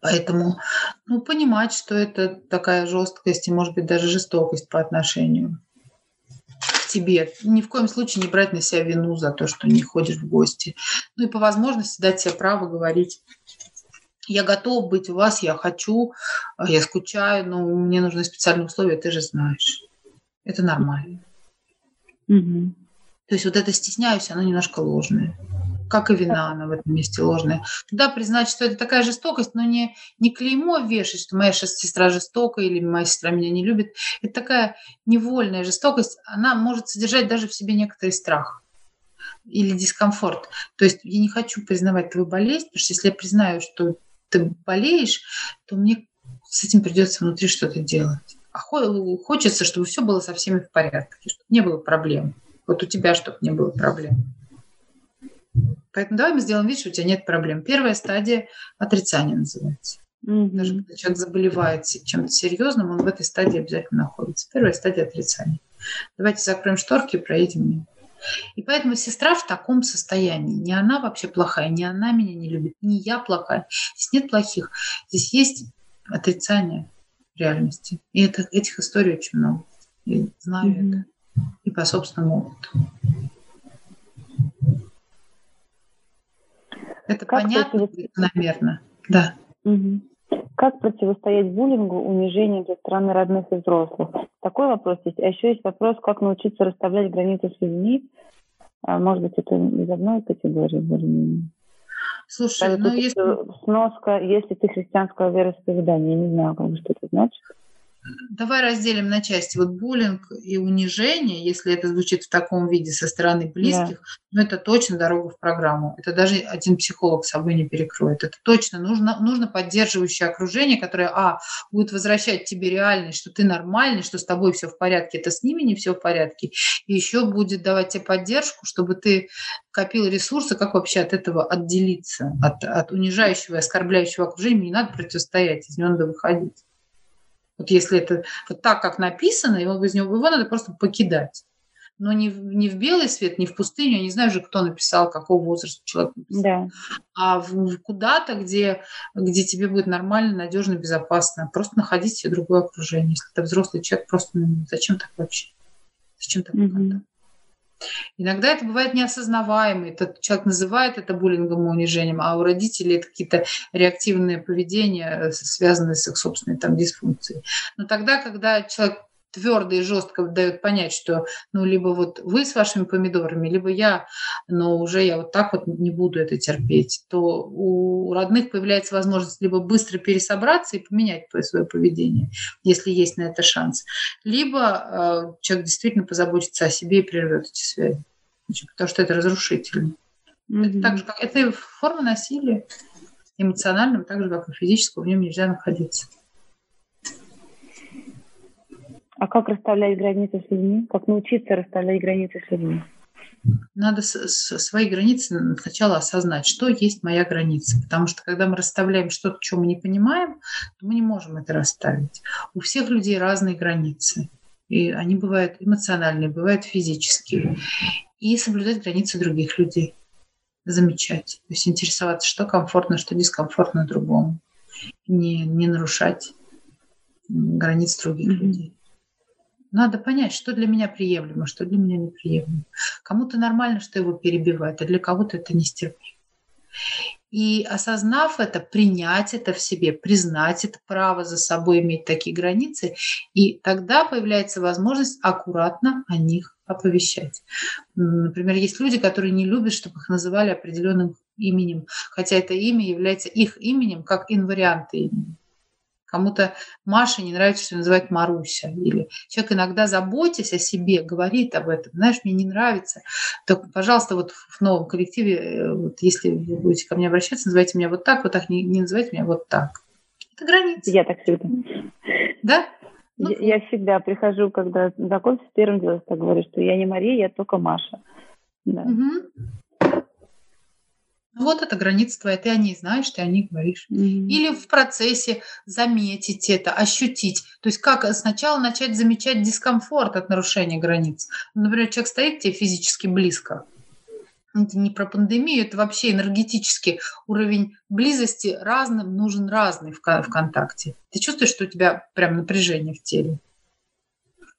Поэтому ну, понимать, что это такая жесткость и, может быть, даже жестокость по отношению к тебе. Ни в коем случае не брать на себя вину за то, что не ходишь в гости. Ну и по возможности дать себе право говорить я готов быть у вас, я хочу, я скучаю, но мне нужны специальные условия, ты же знаешь. Это нормально. Угу. То есть вот это стесняюсь, оно немножко ложное. Как и вина, она в этом месте ложная. Да, признать, что это такая жестокость, но не, не клеймо вешать, что моя сестра жестокая или моя сестра меня не любит. Это такая невольная жестокость. Она может содержать даже в себе некоторый страх или дискомфорт. То есть я не хочу признавать твою болезнь, потому что если я признаю, что ты болеешь, то мне с этим придется внутри что-то делать. А хочется, чтобы все было со всеми в порядке, чтобы не было проблем. Вот у тебя, чтобы не было проблем. Поэтому давай мы сделаем вид, что у тебя нет проблем. Первая стадия отрицания называется. Mm-hmm. Даже когда человек заболевает чем-то серьезным, он в этой стадии обязательно находится. Первая стадия отрицания. Давайте закроем шторки и проедем мимо. И поэтому сестра в таком состоянии. Не она вообще плохая, не она меня не любит, не я плохая. Здесь нет плохих. Здесь есть отрицание реальности. И это, этих историй очень много. Я знаю mm-hmm. это. И по собственному опыту. Это как понятно, наверное. Да. Угу. Как противостоять буллингу, унижению со стороны родных и взрослых? Такой вопрос есть. А еще есть вопрос, как научиться расставлять границы с людьми. А, может быть, это из одной категории более-менее. Слушай, ну если... Сноска, если ты христианского вероисповедания, я не знаю, как бы, что это значит. Давай разделим на части. Вот буллинг и унижение, если это звучит в таком виде со стороны близких, да. ну это точно дорога в программу. Это даже один психолог с собой не перекроет. Это точно нужно, нужно поддерживающее окружение, которое, а, будет возвращать тебе реальность, что ты нормальный, что с тобой все в порядке, это с ними не все в порядке. И еще будет давать тебе поддержку, чтобы ты копил ресурсы, как вообще от этого отделиться, от, от унижающего и оскорбляющего окружения. Не надо противостоять, из него надо выходить. Вот если это вот так, как написано, его, из него, его надо просто покидать. Но не в, не в белый свет, не в пустыню. Я не знаю уже, кто написал, какого возраста человек написал. Да. А в куда-то, где, где тебе будет нормально, надежно, безопасно. Просто находить себе другое окружение. Если ты взрослый человек, просто ну, зачем так вообще? Зачем так mm-hmm. Иногда это бывает неосознаваемый. Этот человек называет это буллингом и унижением, а у родителей это какие-то реактивные поведения, э, связанные с их собственной там, дисфункцией. Но тогда, когда человек твердо и жестко дает понять, что ну либо вот вы с вашими помидорами, либо я, но уже я вот так вот не буду это терпеть, то у родных появляется возможность либо быстро пересобраться и поменять свое поведение, если есть на это шанс, либо э, человек действительно позаботится о себе и прервет эти связи, потому что это разрушительно. Mm-hmm. Это так же, как это форма насилия эмоционального, так же, как и физического, в нем нельзя находиться. А как расставлять границы с людьми? Как научиться расставлять границы с людьми? Надо свои границы сначала осознать, что есть моя граница. Потому что когда мы расставляем что-то, что мы не понимаем, то мы не можем это расставить. У всех людей разные границы. И они бывают эмоциональные, бывают физические. И соблюдать границы других людей. Замечать. То есть интересоваться, что комфортно, что дискомфортно другому. Не, не нарушать границ других mm-hmm. людей. Надо понять, что для меня приемлемо, что для меня неприемлемо. Кому-то нормально, что его перебивают, а для кого-то это нестерпимо. И осознав это, принять это в себе, признать это право за собой иметь такие границы, и тогда появляется возможность аккуратно о них оповещать. Например, есть люди, которые не любят, чтобы их называли определенным именем, хотя это имя является их именем как инварианты имени. Кому-то Маша не нравится, что называют Маруся. Или человек иногда, заботясь о себе, говорит об этом. Знаешь, мне не нравится. Так, пожалуйста, вот в новом коллективе, э, вот если вы будете ко мне обращаться, называйте меня вот так, вот так, не, не называйте меня вот так. Это граница. Я так всегда. Да? Ну, я, я всегда прихожу, когда знакомься, первым делом так говорю, что я не Мария, я только Маша. Да. Угу. Вот это граница твоя, ты о ней знаешь, ты о ней говоришь. Mm-hmm. Или в процессе заметить это, ощутить. То есть как сначала начать замечать дискомфорт от нарушения границ. Например, человек стоит тебе физически близко, это не про пандемию, это вообще энергетический уровень близости разным нужен разный в, контакте. Ты чувствуешь, что у тебя прям напряжение в теле?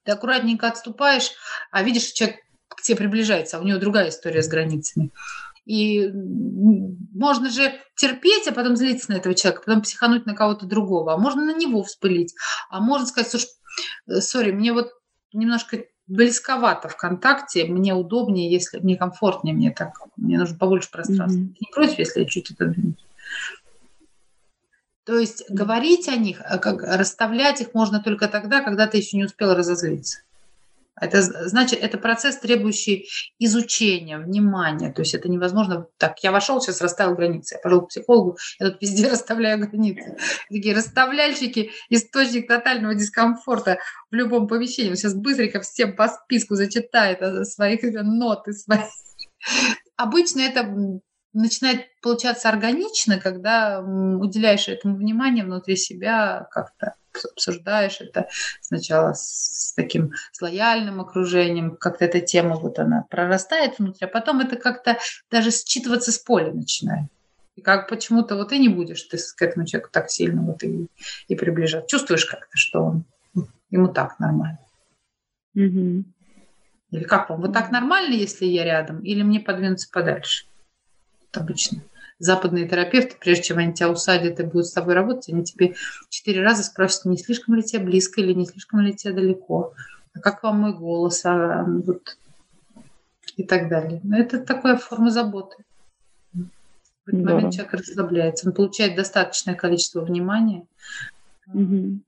Ты аккуратненько отступаешь, а видишь, человек к тебе приближается, а у него другая история с границами. И можно же терпеть, а потом злиться на этого человека, потом психануть на кого-то другого, а можно на него вспылить, а можно сказать, слушай, э, сори, мне вот немножко близковато ВКонтакте, мне удобнее, если мне комфортнее, мне так, мне нужно побольше пространства. Mm-hmm. не против, если я чуть отодвинусь? То есть mm-hmm. говорить о них, а как расставлять их можно только тогда, когда ты еще не успел разозлиться. Это значит, это процесс, требующий изучения, внимания. То есть это невозможно так. Я вошел, сейчас расставил границы. Я пошел к психологу, я тут везде расставляю границы. Такие расставляльщики, источник тотального дискомфорта в любом помещении. Он сейчас быстренько всем по списку зачитает своих ноты. Свои. Обычно это начинает получаться органично, когда уделяешь этому внимание внутри себя как-то обсуждаешь это сначала с таким с лояльным окружением, как-то эта тема вот она прорастает внутри, а потом это как-то даже считываться с поля начинает. И как почему-то вот и не будешь ты к этому человеку так сильно вот и, и приближаться. Чувствуешь как-то, что он ему так нормально. Угу. Или как вам? Вот так нормально, если я рядом, или мне подвинуться подальше? Обычно западные терапевты, прежде чем они тебя усадят и будут с тобой работать, они тебе четыре раза спросят, не слишком ли тебе близко или не слишком ли тебе далеко, а как вам мой голос, а, вот, и так далее. Но это такая форма заботы. В этот да. момент человек расслабляется, он получает достаточное количество внимания угу.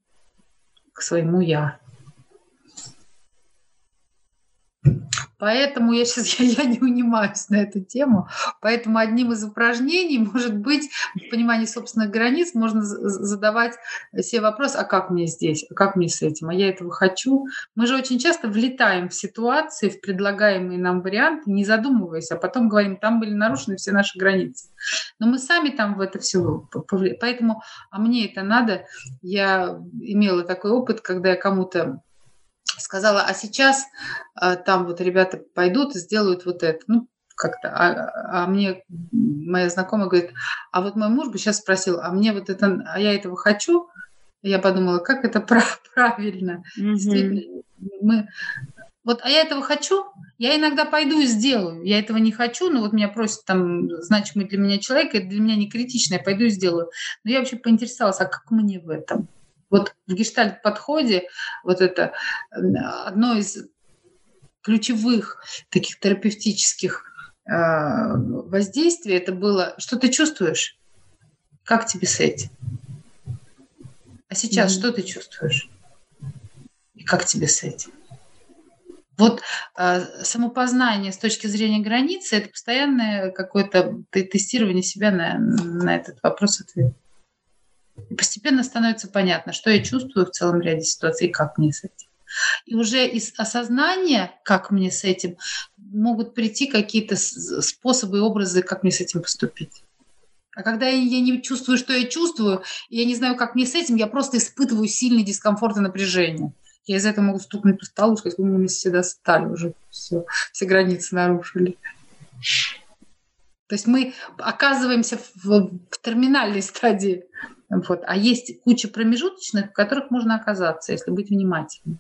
к своему я. Поэтому я сейчас я, я не унимаюсь на эту тему. Поэтому одним из упражнений может быть в понимании собственных границ можно задавать себе вопрос, а как мне здесь, а как мне с этим, а я этого хочу. Мы же очень часто влетаем в ситуации, в предлагаемые нам варианты, не задумываясь, а потом говорим, там были нарушены все наши границы. Но мы сами там в это все Поэтому, а мне это надо. Я имела такой опыт, когда я кому-то сказала, а сейчас а, там вот ребята пойдут и сделают вот это. Ну, как-то. А, а мне моя знакомая говорит, а вот мой муж бы сейчас спросил, а мне вот это, а я этого хочу? Я подумала, как это прав, правильно. Mm-hmm. Мы, вот, а я этого хочу, я иногда пойду и сделаю. Я этого не хочу, но вот меня просят там значимый для меня человек, это для меня не критично, я пойду и сделаю. Но я вообще поинтересовалась, а как мне в этом? Вот в гештальт-подходе вот это одно из ключевых таких терапевтических э, воздействий, это было, что ты чувствуешь, как тебе с этим. А сейчас mm-hmm. что ты чувствуешь? И как тебе с этим? Вот э, самопознание с точки зрения границы это постоянное какое-то тестирование себя на, на этот вопрос-ответ. И постепенно становится понятно, что я чувствую в целом ряде ситуаций и как мне с этим. И уже из осознания, как мне с этим, могут прийти какие-то способы и образы, как мне с этим поступить. А когда я не чувствую, что я чувствую, я не знаю, как мне с этим, я просто испытываю сильный дискомфорт и напряжение. Я из этого могу стукнуть по столу сказать, мы все достали уже, все, все границы нарушили. То есть мы оказываемся в, в терминальной стадии вот. А есть куча промежуточных, в которых можно оказаться, если быть внимательным.